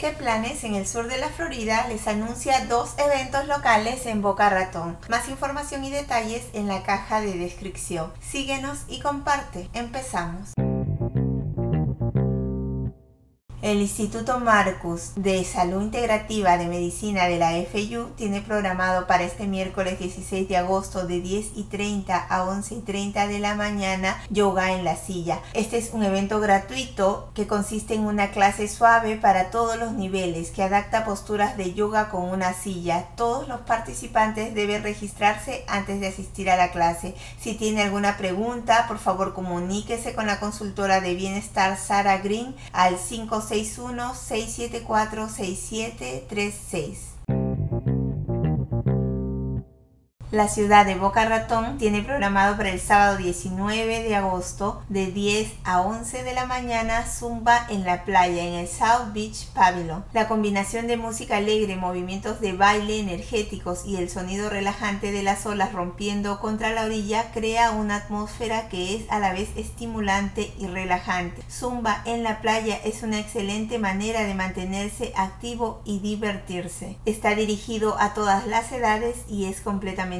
¿Qué planes en el sur de la Florida les anuncia dos eventos locales en Boca Ratón? Más información y detalles en la caja de descripción. Síguenos y comparte. Empezamos. El Instituto Marcus de Salud Integrativa de Medicina de la FU tiene programado para este miércoles 16 de agosto de 10 y 30 a 11 y 30 de la mañana yoga en la silla. Este es un evento gratuito que consiste en una clase suave para todos los niveles que adapta posturas de yoga con una silla. Todos los participantes deben registrarse antes de asistir a la clase. Si tiene alguna pregunta, por favor comuníquese con la consultora de bienestar Sara Green al 5 61 La ciudad de Boca Ratón tiene programado para el sábado 19 de agosto de 10 a 11 de la mañana Zumba en la playa en el South Beach Pavilion. La combinación de música alegre, movimientos de baile energéticos y el sonido relajante de las olas rompiendo contra la orilla crea una atmósfera que es a la vez estimulante y relajante. Zumba en la playa es una excelente manera de mantenerse activo y divertirse. Está dirigido a todas las edades y es completamente